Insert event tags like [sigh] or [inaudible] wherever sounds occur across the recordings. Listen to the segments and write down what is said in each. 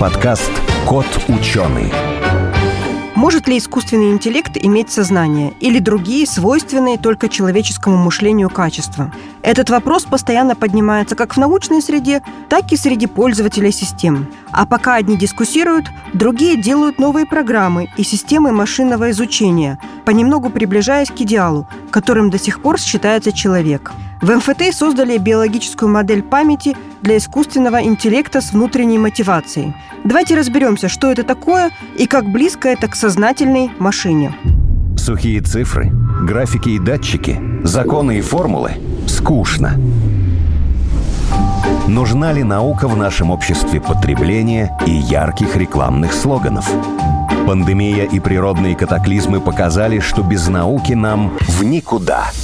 подкаст «Кот ученый». Может ли искусственный интеллект иметь сознание или другие свойственные только человеческому мышлению качества? Этот вопрос постоянно поднимается как в научной среде, так и среди пользователей систем. А пока одни дискуссируют, другие делают новые программы и системы машинного изучения, понемногу приближаясь к идеалу, которым до сих пор считается человек – в МФТ создали биологическую модель памяти для искусственного интеллекта с внутренней мотивацией. Давайте разберемся, что это такое и как близко это к сознательной машине. Сухие цифры, графики и датчики, законы и формулы – скучно. Нужна ли наука в нашем обществе потребления и ярких рекламных слоганов? Пандемия и природные катаклизмы показали, что без науки нам в никуда –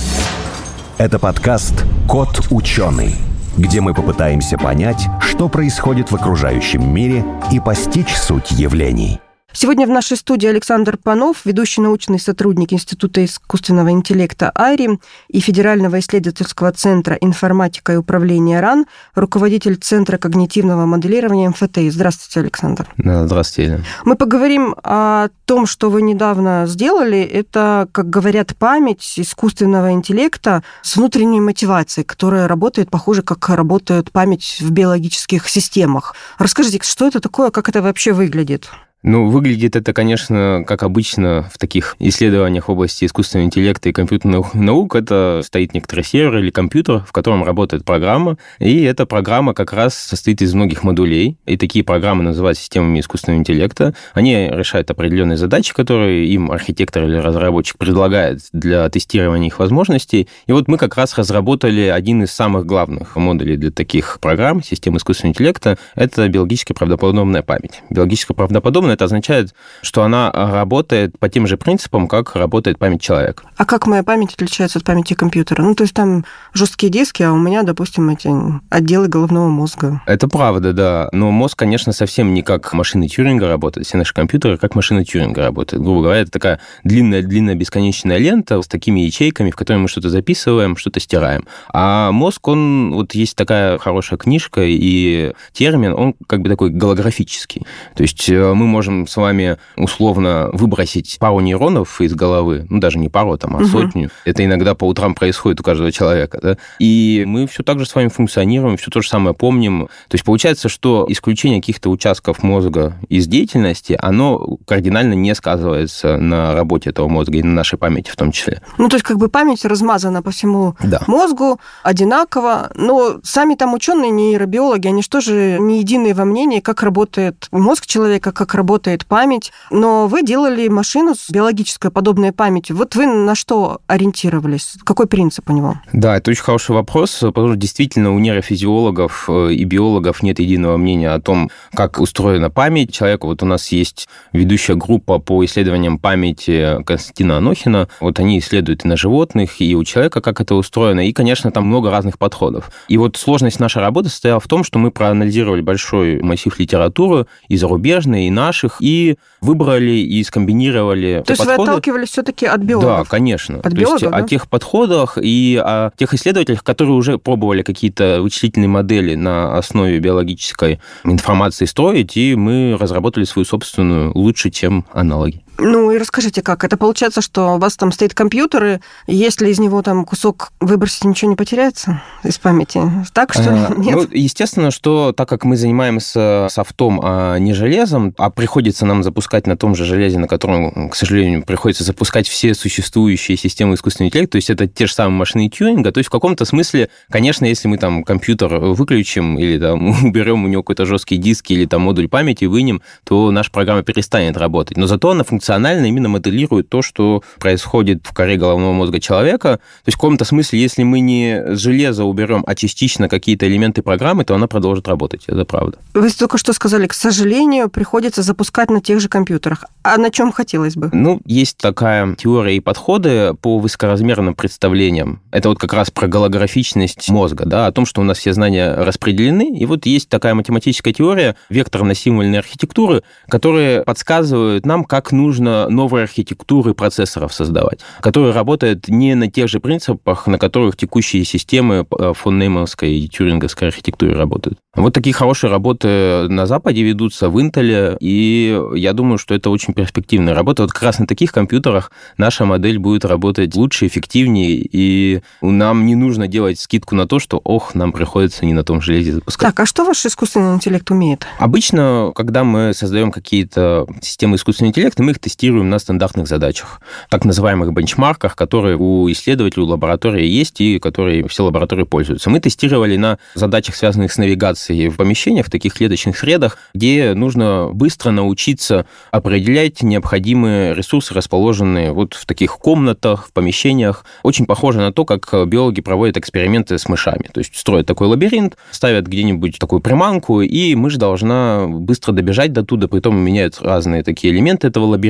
это подкаст «Кот ученый», где мы попытаемся понять, что происходит в окружающем мире и постичь суть явлений. Сегодня в нашей студии Александр Панов, ведущий научный сотрудник Института искусственного интеллекта АРИ и Федерального исследовательского центра информатика и управления РАН, руководитель Центра когнитивного моделирования МФТИ. Здравствуйте, Александр. Здравствуйте. Мы поговорим о том, что вы недавно сделали. Это, как говорят, память искусственного интеллекта с внутренней мотивацией, которая работает, похоже, как работает память в биологических системах. Расскажите, что это такое, как это вообще выглядит? Ну, выглядит это, конечно, как обычно в таких исследованиях в области искусственного интеллекта и компьютерных наук. Это стоит некоторый сервер или компьютер, в котором работает программа. И эта программа как раз состоит из многих модулей. И такие программы называют системами искусственного интеллекта. Они решают определенные задачи, которые им архитектор или разработчик предлагает для тестирования их возможностей. И вот мы как раз разработали один из самых главных модулей для таких программ, системы искусственного интеллекта. Это биологически правдоподобная память. Биологически правдоподобная это означает, что она работает по тем же принципам, как работает память человека. А как моя память отличается от памяти компьютера? Ну, то есть там жесткие диски, а у меня, допустим, эти отделы головного мозга. Это правда, да. Но мозг, конечно, совсем не как машины Тьюринга работает. Все наши компьютеры как машины Тьюринга работают. Грубо говоря, это такая длинная-длинная бесконечная лента с такими ячейками, в которые мы что-то записываем, что-то стираем. А мозг, он, вот есть такая хорошая книжка и термин, он как бы такой голографический. То есть э, мы можем можем с вами условно выбросить пару нейронов из головы, ну, даже не пару, там, а угу. сотню. Это иногда по утрам происходит у каждого человека, да? И мы все так же с вами функционируем, все то же самое помним. То есть получается, что исключение каких-то участков мозга из деятельности, оно кардинально не сказывается на работе этого мозга и на нашей памяти в том числе. Ну, то есть как бы память размазана по всему да. мозгу одинаково, но сами там ученые, нейробиологи, они что же не единые во мнении, как работает мозг человека, как работает работает память, но вы делали машину с биологической подобной памятью. Вот вы на что ориентировались? Какой принцип у него? Да, это очень хороший вопрос, потому что действительно у нейрофизиологов э, и биологов нет единого мнения о том, как устроена память человека. Вот у нас есть ведущая группа по исследованиям памяти Константина Анохина. Вот они исследуют и на животных, и у человека, как это устроено. И, конечно, там много разных подходов. И вот сложность нашей работы состояла в том, что мы проанализировали большой массив литературы, и зарубежной, и нашей, наших и выбрали и скомбинировали То есть подходы. вы отталкивались все-таки от биологов? Да, конечно. От То биологов, есть да? о тех подходах и о тех исследователях, которые уже пробовали какие-то вычислительные модели на основе биологической информации строить, и мы разработали свою собственную лучше, чем аналоги. Ну и расскажите, как? Это получается, что у вас там стоит компьютер, и если из него там кусок выбросить, ничего не потеряется из памяти? Так что ли? А, Нет? Ну, естественно, что так как мы занимаемся софтом, а не железом, а приходится нам запускать на том же железе, на котором, к сожалению, приходится запускать все существующие системы искусственного интеллекта, то есть это те же самые машины тюнинга, то есть в каком-то смысле, конечно, если мы там компьютер выключим или там [laughs] уберем у него какой-то жесткий диск или там модуль памяти, вынем, то наша программа перестанет работать. Но зато она функционирует функционально именно моделирует то, что происходит в коре головного мозга человека. То есть в каком-то смысле, если мы не с железа уберем, а частично какие-то элементы программы, то она продолжит работать. Это правда. Вы только что сказали, к сожалению, приходится запускать на тех же компьютерах. А на чем хотелось бы? Ну, есть такая теория и подходы по высокоразмерным представлениям. Это вот как раз про голографичность мозга, да, о том, что у нас все знания распределены. И вот есть такая математическая теория векторно-символьной архитектуры, которая подсказывает нам, как нужно нужно новые архитектуры процессоров создавать, которые работают не на тех же принципах, на которых текущие системы фон Неймановской и тюринговской архитектуры работают. Вот такие хорошие работы на Западе ведутся в Intel, и я думаю, что это очень перспективная работа. Вот как раз на таких компьютерах наша модель будет работать лучше, эффективнее, и нам не нужно делать скидку на то, что, ох, нам приходится не на том железе запускать. Так, а что ваш искусственный интеллект умеет? Обычно, когда мы создаем какие-то системы искусственного интеллекта, мы их тестируем на стандартных задачах, так называемых бенчмарках, которые у исследователей, у лаборатории есть и которые все лаборатории пользуются. Мы тестировали на задачах, связанных с навигацией в помещениях, в таких клеточных средах, где нужно быстро научиться определять необходимые ресурсы, расположенные вот в таких комнатах, в помещениях. Очень похоже на то, как биологи проводят эксперименты с мышами. То есть строят такой лабиринт, ставят где-нибудь такую приманку, и мышь должна быстро добежать до туда, при этом меняют разные такие элементы этого лабиринта,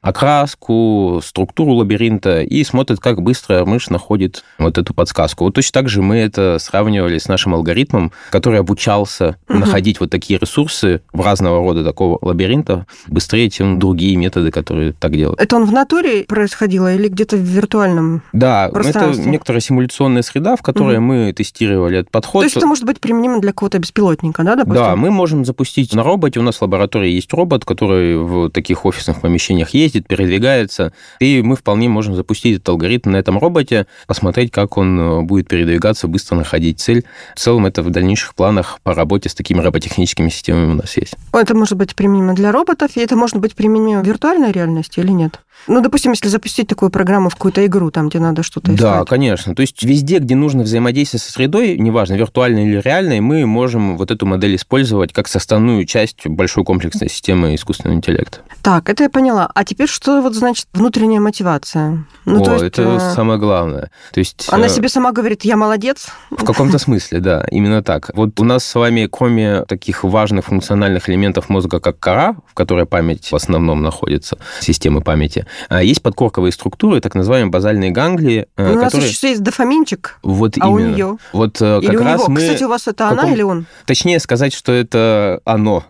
окраску, структуру лабиринта, и смотрят, как быстро мышь находит вот эту подсказку. Вот точно так же мы это сравнивали с нашим алгоритмом, который обучался угу. находить вот такие ресурсы в разного рода такого лабиринта быстрее, чем другие методы, которые так делают. Это он в натуре происходило или где-то в виртуальном Да, это некоторая симуляционная среда, в которой угу. мы тестировали этот подход. То есть это может быть применимо для какого-то беспилотника, да, допустим? Да, мы можем запустить на роботе. У нас в лаборатории есть робот, который в таких офисных помещениях ездит, передвигается, и мы вполне можем запустить этот алгоритм на этом роботе, посмотреть, как он э, будет передвигаться, быстро находить цель. В целом это в дальнейших планах по работе с такими роботехническими системами у нас есть. Это может быть применимо для роботов, и это может быть применимо в виртуальной реальности или нет? Ну, допустим, если запустить такую программу в какую-то игру, там, где надо что-то искать. Да, конечно. То есть везде, где нужно взаимодействие со средой, неважно, виртуальной или реальной, мы можем вот эту модель использовать как составную часть большой комплексной системы искусственного интеллекта. Так, это поняла. А теперь что вот значит внутренняя мотивация? Ну, О, то есть, это э... самое главное. То есть, Она э... себе сама говорит, я молодец? В каком-то [laughs] смысле, да, именно так. Вот у нас с вами, кроме таких важных функциональных элементов мозга, как кора, в которой память в основном находится, системы памяти, а есть подкорковые структуры, так называемые базальные ганглии. Э, у нас которые... еще есть дофаминчик, вот а именно. у нее? Вот э, как или раз у него? мы... Кстати, у вас это каком... она или он? Точнее сказать, что это оно.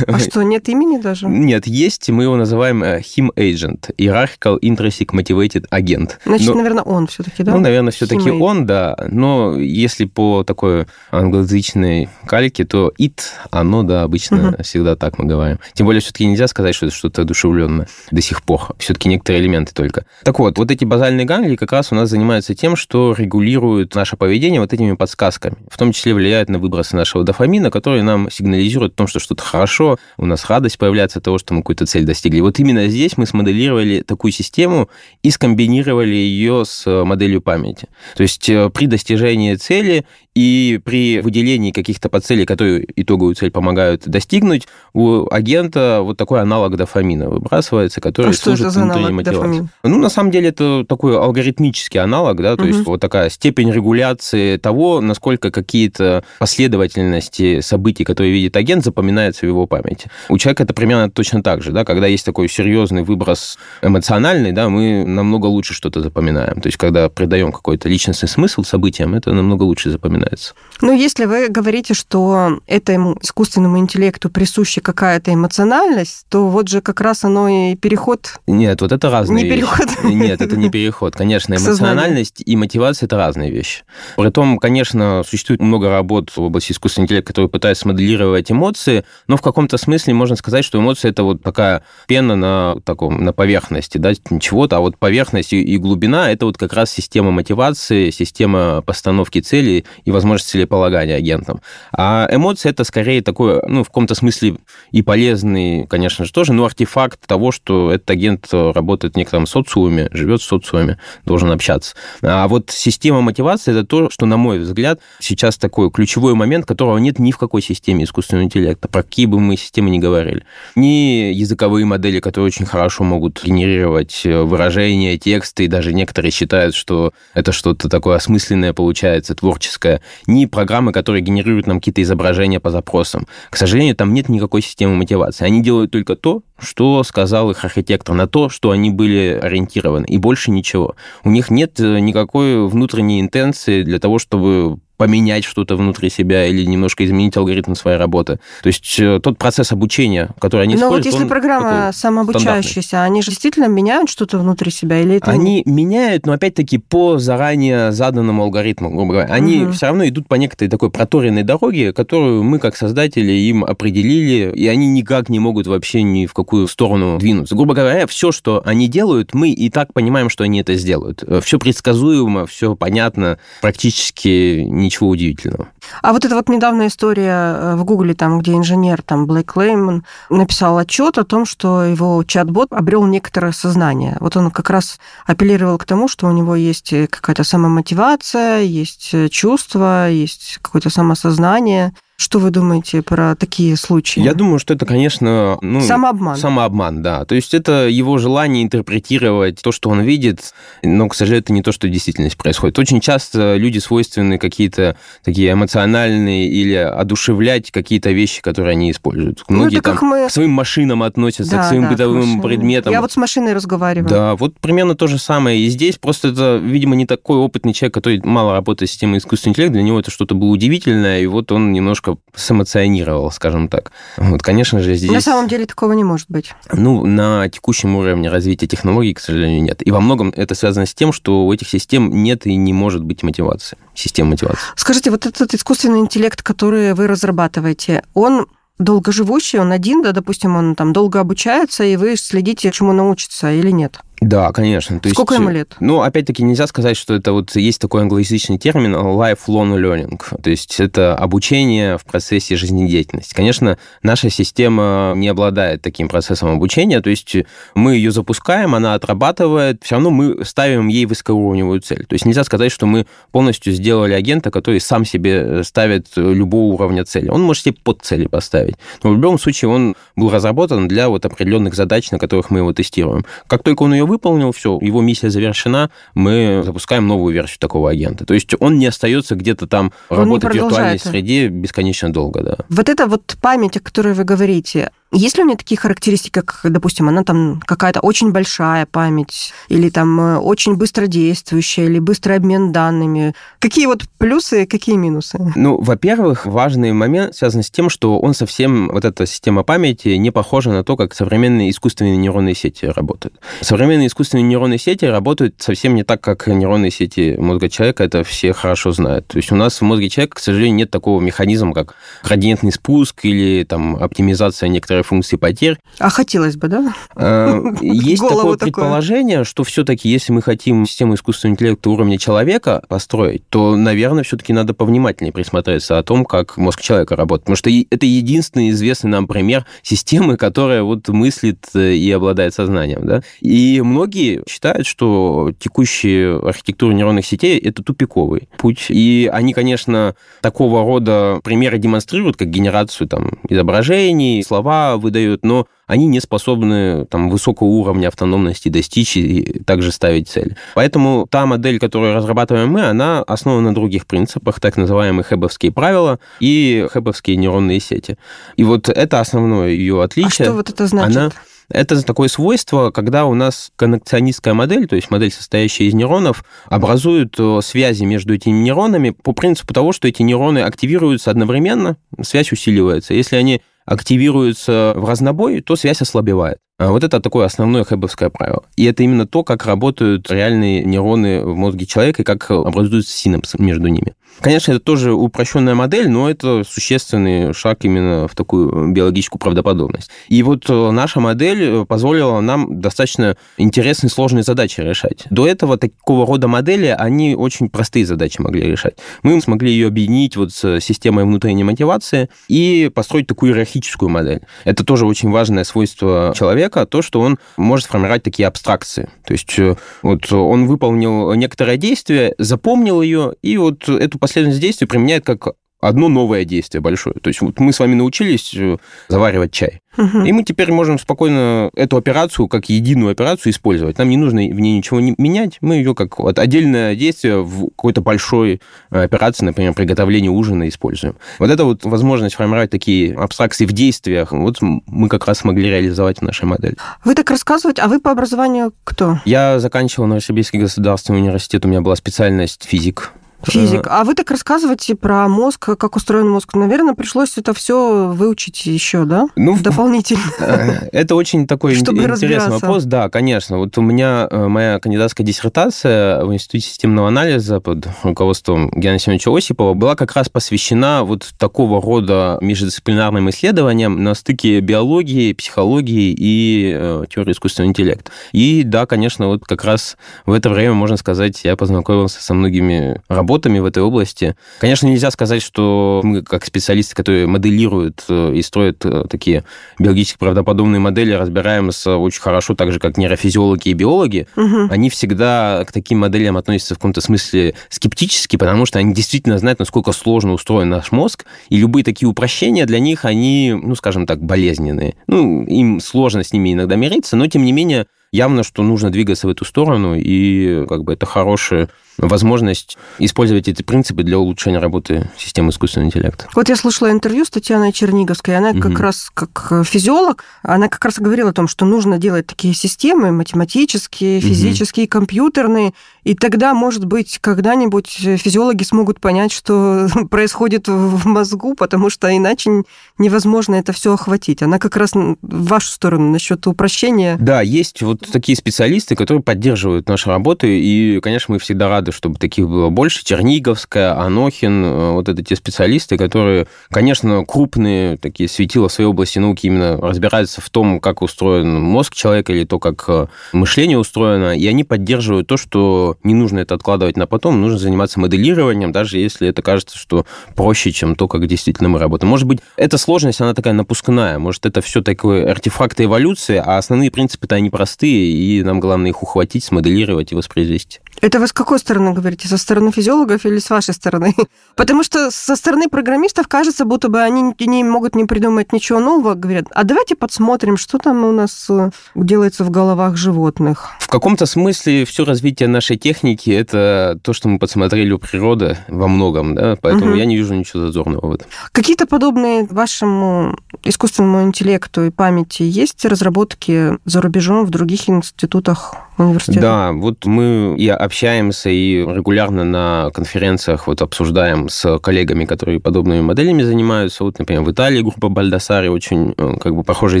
А что, нет имени даже? Нет, есть, мы его называем э, him agent, hierarchical intrinsic motivated agent. Значит, но... наверное, он все-таки, да? Ну, наверное, все-таки он, да. Но если по такой англоязычной кальке, то it, оно, да, обычно угу. всегда так мы говорим. Тем более, все-таки нельзя сказать, что это что-то одушевленное до сих пор. Все-таки некоторые элементы только. Так вот, вот эти базальные ганглии как раз у нас занимаются тем, что регулируют наше поведение вот этими подсказками. В том числе влияют на выбросы нашего дофамина, которые нам сигнализируют о том, что что-то хорошо, у нас радость появляется от того, что мы какую-то цель достигли. Вот именно здесь мы смоделировали такую систему и скомбинировали ее с моделью памяти. То есть э, при достижении цели и при выделении каких-то подцелей, которые итоговую цель помогают достигнуть, у агента вот такой аналог дофамина выбрасывается, который а служит что это аналог дофамина? Ну, на самом деле, это такой алгоритмический аналог, да, то угу. есть вот такая степень регуляции того, насколько какие-то последовательности событий, которые видит агент, запоминаются в его памяти. У человека это примерно точно так же, да, когда есть такой серьезный выброс эмоциональный, да, мы намного лучше что-то запоминаем. То есть, когда придаем какой-то личностный смысл событиям, это намного лучше запоминается вспоминается. Ну, если вы говорите, что этому искусственному интеллекту присуща какая-то эмоциональность, то вот же как раз оно и переход... Нет, вот это разные Не вещи. переход. [laughs] Нет, это не переход. Конечно, эмоциональность и мотивация – это разные вещи. Притом, конечно, существует много работ в области искусственного интеллекта, которые пытаются моделировать эмоции, но в каком-то смысле можно сказать, что эмоции – это вот такая пена на, таком, на поверхности, да, чего-то, а вот поверхность и глубина – это вот как раз система мотивации, система постановки целей и возможность целеполагания агентом. А эмоции это скорее такой, ну, в каком-то смысле и полезный, конечно же, тоже, но артефакт того, что этот агент работает в некотором социуме, живет в социуме, должен общаться. А вот система мотивации это то, что, на мой взгляд, сейчас такой ключевой момент, которого нет ни в какой системе искусственного интеллекта, про какие бы мы системы ни говорили. Ни языковые модели, которые очень хорошо могут генерировать выражения, тексты, и даже некоторые считают, что это что-то такое осмысленное получается, творческое ни программы, которые генерируют нам какие-то изображения по запросам. К сожалению, там нет никакой системы мотивации. Они делают только то, что сказал их архитектор, на то, что они были ориентированы, и больше ничего. У них нет э, никакой внутренней интенции для того, чтобы поменять что-то внутри себя или немножко изменить алгоритм своей работы. То есть э, тот процесс обучения, который они Но используют... вот если программа самообучающаяся, они же действительно меняют что-то внутри себя или это... Они меняют, но опять-таки по заранее заданному алгоритму, грубо говоря. Они угу. все равно идут по некоторой такой проторенной дороге, которую мы как создатели им определили, и они никак не могут вообще ни в какую сторону двинуться. Грубо говоря, все, что они делают, мы и так понимаем, что они это сделают. Все предсказуемо, все понятно, практически ничего удивительного. А вот эта вот недавняя история э, в Гугле, там, где инженер, там, Блэк Лейман, написал отчет о том, что его чат-бот обрел некоторое сознание. Вот он как раз апеллировал к тому, что у него есть какая-то самомотивация, есть чувство, есть какое-то самосознание. Что вы думаете про такие случаи? Я думаю, что это, конечно... Ну, самообман. Самообман, да. То есть это его желание интерпретировать то, что он видит, но, к сожалению, это не то, что в действительности происходит. Очень часто люди свойственны какие-то такие эмоциональные или одушевлять какие-то вещи, которые они используют. Ну, Многие там мы... к своим машинам относятся, да, к своим да, бытовым предметам. Я вот с машиной разговариваю. Да, вот примерно то же самое. И здесь просто это, видимо, не такой опытный человек, который мало работает с системой искусственного интеллекта, для него это что-то было удивительное, и вот он немножко сэмоционировал, скажем так. Вот, конечно же, здесь... На самом деле такого не может быть. Ну, на текущем уровне развития технологий, к сожалению, нет. И во многом это связано с тем, что у этих систем нет и не может быть мотивации, систем мотивации. Скажите, вот этот искусственный интеллект, который вы разрабатываете, он долгоживущий, он один, да, допустим, он там долго обучается, и вы следите, чему научится или нет? Да, конечно. То Сколько есть, ему лет? Ну, опять-таки, нельзя сказать, что это вот есть такой англоязычный термин lifelong learning. То есть это обучение в процессе жизнедеятельности. Конечно, наша система не обладает таким процессом обучения, то есть мы ее запускаем, она отрабатывает, все равно мы ставим ей высокоуровневую цель. То есть нельзя сказать, что мы полностью сделали агента, который сам себе ставит любого уровня цели. Он может себе под цели поставить. Но в любом случае он был разработан для вот определенных задач, на которых мы его тестируем. Как только он ее выполнил, все, его миссия завершена, мы запускаем новую версию такого агента. То есть он не остается где-то там он работать в виртуальной среде бесконечно долго, да. Вот эта вот память, о которой вы говорите, есть ли у нее такие характеристики, как, допустим, она там какая-то очень большая память, или там э, очень быстродействующая, или быстрый обмен данными? Какие вот плюсы, какие минусы? Ну, во-первых, важный момент связан с тем, что он совсем, вот эта система памяти, не похожа на то, как современные искусственные нейронные сети работают. Современные искусственные нейронные сети работают совсем не так, как нейронные сети мозга человека, это все хорошо знают. То есть у нас в мозге человека, к сожалению, нет такого механизма, как градиентный спуск или там оптимизация некоторых функции потерь. А хотелось бы, да? А, есть такое предположение, что все-таки, если мы хотим систему искусственного интеллекта уровня человека построить, то, наверное, все-таки надо повнимательнее присмотреться о том, как мозг человека работает. Потому что это единственный известный нам пример системы, которая вот мыслит э, и обладает сознанием. Да? И многие считают, что текущие архитектуры нейронных сетей – это тупиковый путь. И они, конечно, такого рода примеры демонстрируют, как генерацию там, изображений, слова, выдают, но они не способны там, высокого уровня автономности достичь и также ставить цель. Поэтому та модель, которую разрабатываем мы, она основана на других принципах, так называемые хэбовские правила и хэбовские нейронные сети. И вот это основное ее отличие. А что вот это значит? Она это такое свойство, когда у нас коннекционистская модель, то есть модель, состоящая из нейронов, образует э, связи между этими нейронами по принципу того, что эти нейроны активируются одновременно, связь усиливается. Если они активируются в разнобой, то связь ослабевает. А вот это такое основное хэбовское правило. И это именно то, как работают реальные нейроны в мозге человека и как образуются синапсы между ними. Конечно, это тоже упрощенная модель, но это существенный шаг именно в такую биологическую правдоподобность. И вот э, наша модель позволила нам достаточно интересные сложные задачи решать. До этого такого рода модели, они очень простые задачи могли решать. Мы смогли ее объединить вот с системой внутренней мотивации и построить такую иерархическую модель. Это тоже очень важное свойство человека, то, что он может формировать такие абстракции. То есть э, вот он выполнил некоторое действие, запомнил ее, и вот эту последовательность действий применяет как одно новое действие большое. То есть вот мы с вами научились э, заваривать чай. Угу. И мы теперь можем спокойно эту операцию как единую операцию использовать. Нам не нужно в ней ничего не менять. Мы ее как вот отдельное действие в какой-то большой э, операции, например, приготовление ужина используем. Вот это вот возможность формировать такие абстракции в действиях, вот мы как раз смогли реализовать в нашей модели. Вы так рассказываете, а вы по образованию кто? Я заканчивал Новосибирский государственный университет, у меня была специальность физик Физик. А вы так рассказываете про мозг, как устроен мозг. Наверное, пришлось это все выучить еще, да? Ну, Дополнительно. [laughs] Это очень такой интересный вопрос. Да, конечно. Вот у меня моя кандидатская диссертация в Институте системного анализа под руководством Геннадия Семеновича Осипова была как раз посвящена вот такого рода междисциплинарным исследованиям на стыке биологии, психологии и э, теории искусственного интеллекта. И да, конечно, вот как раз в это время, можно сказать, я познакомился со многими работами в этой области. Конечно, нельзя сказать, что мы, как специалисты, которые моделируют э, и строят э, такие биологически правдоподобные модели, разбираемся очень хорошо, так же, как нейрофизиологи и биологи. Угу. Они всегда к таким моделям относятся в каком-то смысле скептически, потому что они действительно знают, насколько сложно устроен наш мозг, и любые такие упрощения для них, они, ну, скажем так, болезненные. Ну, им сложно с ними иногда мириться, но, тем не менее, явно, что нужно двигаться в эту сторону, и как бы это хорошая возможность использовать эти принципы для улучшения работы системы искусственного интеллекта. Вот я слушала интервью с Татьяной Черниговской, она угу. как раз как физиолог, она как раз говорила о том, что нужно делать такие системы математические, физические, угу. компьютерные, и тогда, может быть, когда-нибудь физиологи смогут понять, что [laughs] происходит в мозгу, потому что иначе невозможно это все охватить. Она как раз в вашу сторону насчет упрощения. Да, есть вот такие специалисты, которые поддерживают нашу работу, и, конечно, мы всегда рады, чтобы таких было больше. Черниговская, Анохин, э, вот это те специалисты, которые, конечно, крупные такие светила в своей области науки именно разбираются в том, как устроен мозг человека или то, как э, мышление устроено, и они поддерживают то, что не нужно это откладывать на потом, нужно заниматься моделированием, даже если это кажется, что проще, чем то, как действительно мы работаем. Может быть, эта сложность, она такая напускная, может, это все такое артефакты эволюции, а основные принципы-то они простые, и нам главное их ухватить, смоделировать и воспроизвести. Это вы с какой стороны говорите? Со стороны физиологов или с вашей стороны? [laughs] Потому что со стороны программистов кажется, будто бы они не могут не придумать ничего нового. Говорят, а давайте подсмотрим, что там у нас э, делается в головах животных. В каком-то смысле все развитие нашей техники – это то, что мы подсмотрели у природы во многом, да? поэтому угу. я не вижу ничего зазорного в этом. Какие-то подобные вашему искусственному интеллекту и памяти есть разработки за рубежом в других институтах университета? Да, вот мы и общаемся и регулярно на конференциях вот обсуждаем с коллегами, которые подобными моделями занимаются. Вот, например, в Италии группа Бальдасари очень э, как бы похожие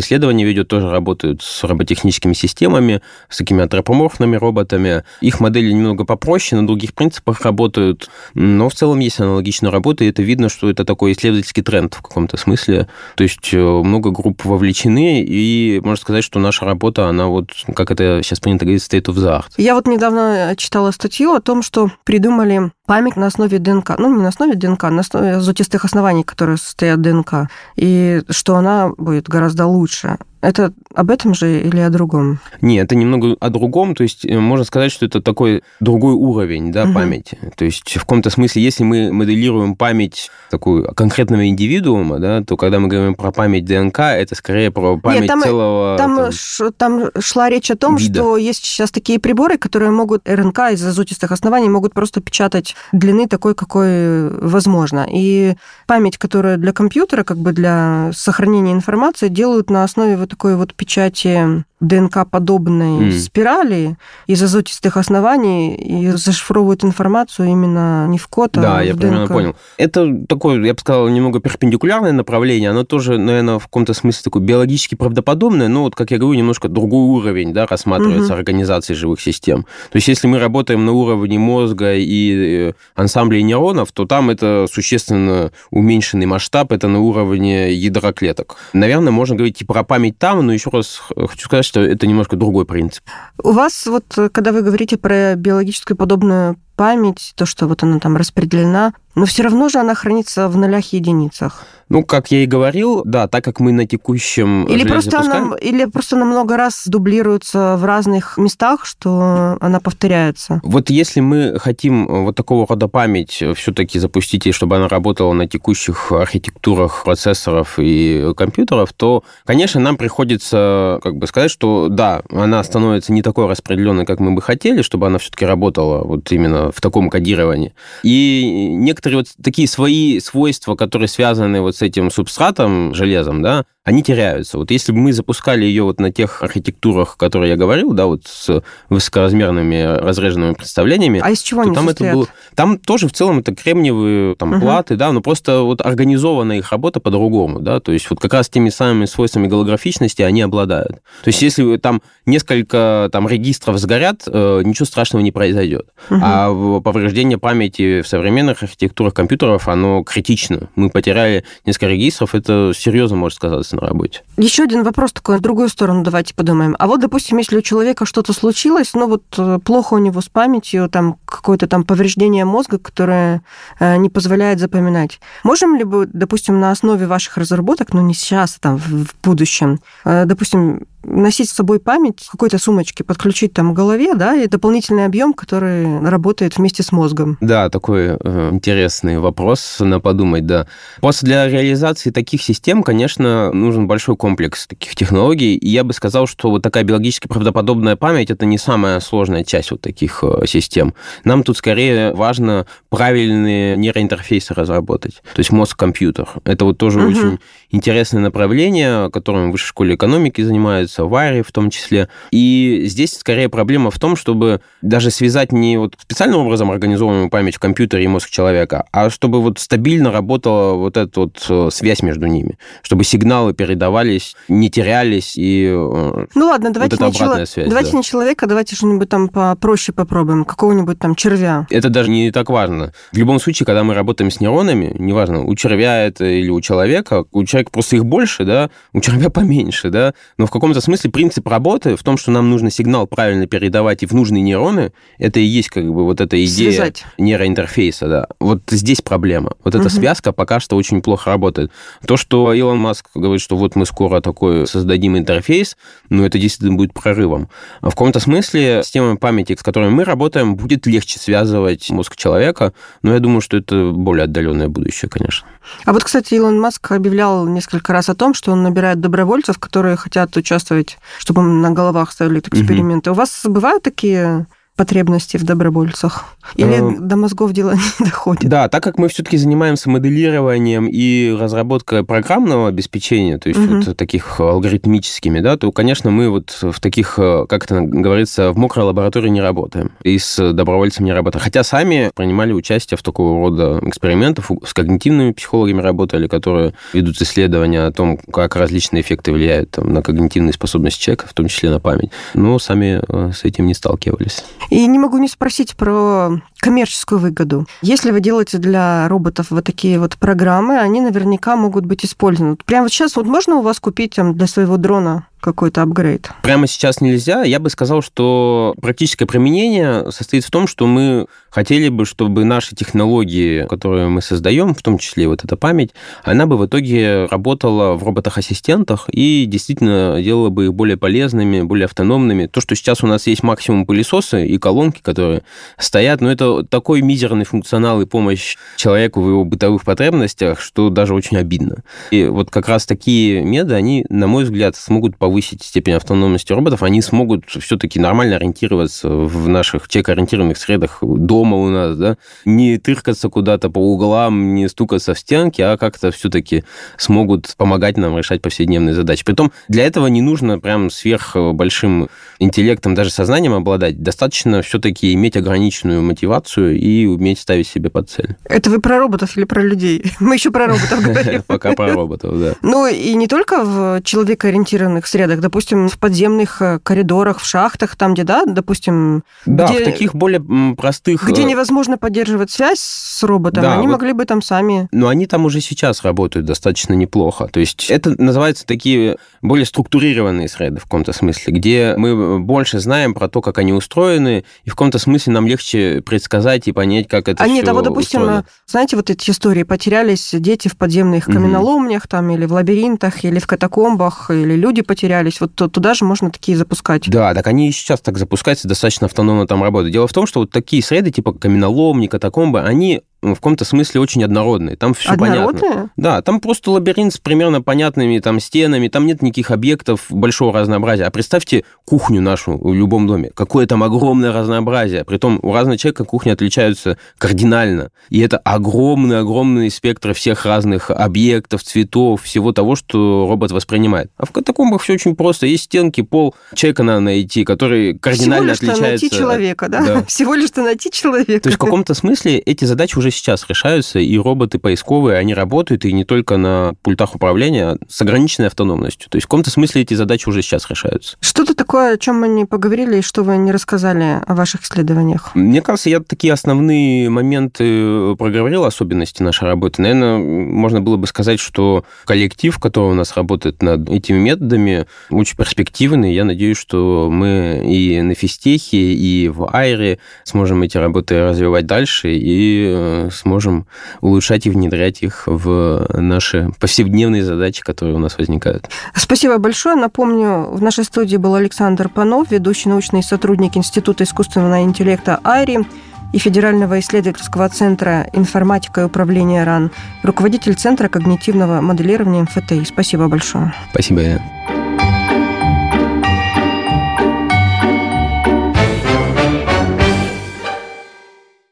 исследования ведет, тоже работают с роботехническими системами, с такими антропоморфными роботами. Их модели немного попроще, на других принципах работают, но в целом есть аналогичная работа, и это видно, что это такой исследовательский тренд в каком-то смысле. То есть э, много групп вовлечены, и можно сказать, что наша работа, она вот, как это сейчас принято говорить, state of the art. Я вот недавно читала статью о том, что придумали память на основе ДНК. Ну, не на основе ДНК, на основе азотистых оснований, которые состоят ДНК. И что она будет гораздо лучше. Это об этом же или о другом? Нет, это немного о другом. То есть э, можно сказать, что это такой другой уровень да, угу. памяти. То есть в каком-то смысле, если мы моделируем память такую конкретного индивидуума, да, то когда мы говорим про память ДНК, это скорее про память Нет, там, целого... Там, там... Ш, там шла речь о том, вида. что есть сейчас такие приборы, которые могут РНК из азотистых оснований могут просто печатать длины такой, какой возможно. И память, которая для компьютера, как бы для сохранения информации, делают на основе вот такой вот печати ДНК-подобной mm. спирали из азотистых оснований и зашифровывают информацию именно не в код, а да, в я ДНК. примерно понял. Это такое, я бы сказал, немного перпендикулярное направление, оно тоже, наверное, в каком-то смысле такое биологически правдоподобное, но вот, как я говорю, немножко другой уровень да, рассматривается mm-hmm. организации живых систем. То есть если мы работаем на уровне мозга и э, ансамблей нейронов, то там это существенно уменьшенный масштаб, это на уровне ядра клеток. Наверное, можно говорить и про память там, но еще раз хочу сказать, что это немножко другой принцип. У вас вот, когда вы говорите про биологическую подобную память, то, что вот она там распределена, но все равно же она хранится в нулях и единицах. Ну, как я и говорил, да, так как мы на текущем или просто пускаем... она, Или просто она много раз дублируется в разных местах, что она повторяется. Вот если мы хотим вот такого рода память все-таки запустить, и чтобы она работала на текущих архитектурах процессоров и компьютеров, то, конечно, нам приходится как бы сказать, что да, она становится не такой распределенной, как мы бы хотели, чтобы она все-таки работала вот именно в таком кодировании. И некоторые вот такие свои свойства, которые связаны вот с этим субстратом, железом, да, они теряются. Вот если бы мы запускали ее вот на тех архитектурах, которые я говорил, да, вот с высокоразмерными разреженными представлениями, а из чего они там это состоят? было, там тоже в целом это кремниевые там Мгм. платы, да, но просто вот организована их работа по-другому, да, то есть вот как раз теми самыми свойствами голографичности они обладают. То есть если там несколько там регистров сгорят, э, ничего страшного не произойдет. Мгм. А повреждение памяти в современных архитектурах компьютеров, оно критично. Мы потеряли несколько регистров, это серьезно может сказаться на работе. Еще один вопрос такой, в другую сторону давайте подумаем. А вот, допустим, если у человека что-то случилось, ну вот э, плохо у него с памятью, там какое-то там повреждение мозга, которое э, не позволяет запоминать. Можем ли бы, допустим, на основе ваших разработок, ну не сейчас, а там в, в будущем, э, допустим, носить с собой память в какой-то сумочке, подключить там к голове, да, и дополнительный объем, который работает вместе с мозгом? Да, такой э, интересный вопрос на подумать, да. Просто для реализации таких систем, конечно, нужен большой комплекс таких технологий, и я бы сказал, что вот такая биологически правдоподобная память это не самая сложная часть вот таких э, систем. Нам тут скорее важно правильные нейроинтерфейсы разработать, то есть мозг-компьютер. Это вот тоже Мгм. очень интересное направление, которым в высшей школе экономики занимаются, в АРИ в том числе. И здесь скорее проблема в том, чтобы даже связать не вот специальным образом организованную память в компьютере и мозг человека, а чтобы вот стабильно работала вот эта вот э, связь между ними, чтобы сигналы передавались, не терялись и э, Ну ладно, давайте, это не, чело- связь, давайте да. не человека, давайте что-нибудь там попроще попробуем, какого-нибудь там червя. это даже не так важно. В любом случае, когда мы работаем с нейронами, неважно, у червя это или у человека, у человека просто их больше, да, у червя [laughs] поменьше, да, но в каком-то смысле принцип работы в том, что нам нужно сигнал правильно передавать и в нужные нейроны, это и есть как бы вот эта идея Связать. нейроинтерфейса, да. Вот здесь проблема. Вот эта Мгм. связка пока что очень плохо работает. То, что Илон Маск говорит, что вот мы скоро такой создадим интерфейс, ну, это действительно будет прорывом. А В каком-то смысле система памяти, с которой мы работаем, будет легче связывать мозг человека, но я думаю, что это более отдаленное будущее, конечно. А вот, кстати, Илон Маск объявлял несколько раз о том, что он набирает добровольцев, которые хотят участвовать, чтобы на головах ставили эксперименты. У вас бывают такие потребности в добровольцах? Или Эм. до мозгов дело [laughs] не доходит? Да, так как мы все-таки занимаемся моделированием и разработкой программного обеспечения, то есть Мгм. вот таких алгоритмическими, да, то, конечно, мы вот в таких, э, как это говорится, в мокрой лаборатории не работаем и с добровольцем не работаем. Хотя сами принимали участие в такого рода экспериментах, с когнитивными психологами работали, которые ведут исследования о том, как различные эффекты влияют там, на когнитивные способности человека, в том числе на память. Но сами э, с этим не сталкивались. И не могу не спросить про коммерческую выгоду. Если вы делаете для роботов вот такие вот программы, они наверняка могут быть использованы. Прямо вот сейчас вот можно у вас купить там, для своего дрона какой-то апгрейд? Прямо сейчас нельзя. Я бы сказал, что практическое применение состоит в том, что мы хотели бы, чтобы наши технологии, которые мы создаем, в том числе вот эта память, она бы в итоге работала в роботах-ассистентах и действительно делала бы их более полезными, более автономными. То, что сейчас у нас есть максимум пылесосы и колонки, которые стоят, но это такой мизерный функционал и помощь человеку в его бытовых потребностях, что даже очень обидно. И вот как раз такие меды, они, на мой взгляд, смогут повысить степень автономности роботов, они смогут все-таки нормально ориентироваться в наших человекоориентированных средах дома у нас, да, не тыркаться куда-то по углам, не стукаться в стенки, а как-то все-таки смогут помогать нам решать повседневные задачи. Притом для этого не нужно прям сверх большим интеллектом, даже сознанием обладать. Достаточно все-таки иметь ограниченную мотивацию и уметь ставить себе под цель. Это вы про роботов или про людей? [laughs] Мы еще про роботов [laughs] говорим. Пока про роботов, да. Ну и не только в человекоориентированных средах, допустим, в подземных э, коридорах, в шахтах, там, где, да, допустим, Да, Где- в таких более простых... где э, невозможно поддерживать связь с роботом, Да, они вот- могли бы там сами... Но они там уже сейчас работают достаточно неплохо. То есть это называется такие более структурированные среды в каком-то смысле, где мы больше знаем про то, как они устроены, и в каком-то смысле нам легче предсказать и понять, как это А все нет, а вот, допустим, устроено. знаете, вот эти истории, потерялись дети в подземных каменоломнях там, или в лабиринтах, или в катакомбах, или люди потерялись, вот то- туда же можно такие запускать. Да, так они и сейчас так запускаются, достаточно автономно там работают. Дело в том, что вот такие среды, типа каменоломни, катакомбы, они в каком-то смысле очень однородные. Там все Однородные? понятно. Да, там просто лабиринт с примерно понятными там стенами, там нет никаких объектов большого разнообразия. А представьте кухню нашу в любом доме. Какое там огромное разнообразие. Притом у разного человека кухни отличаются кардинально. И это огромный-огромный спектр всех разных объектов, цветов, всего того, что робот воспринимает. А в катакомбах все очень просто. Есть стенки, пол, человека надо найти, который кардинально Всего лишь отличается. найти человека, да? Да. [laughs] Всего лишь-то найти человека. То есть в каком-то смысле эти задачи уже сейчас решаются, и роботы поисковые, они работают, и не только на пультах управления, а с ограниченной автономностью. То есть в каком-то смысле эти задачи уже сейчас решаются. Что-то такое, о чем мы не поговорили, и что вы не рассказали о ваших исследованиях? Мне кажется, я такие основные моменты проговорил, особенности нашей работы. Наверное, можно было бы сказать, что коллектив, который у нас работает над этими методами, очень перспективный. Я надеюсь, что мы и на физтехе, и в Айре сможем эти работы развивать дальше и сможем улучшать и внедрять их в наши повседневные задачи, которые у нас возникают. Спасибо большое. Напомню, в нашей студии был Александр Панов, ведущий научный сотрудник Института искусственного интеллекта АйРи и Федерального исследовательского центра информатика и управления РАН, руководитель Центра когнитивного моделирования МФТИ. Спасибо большое. Спасибо.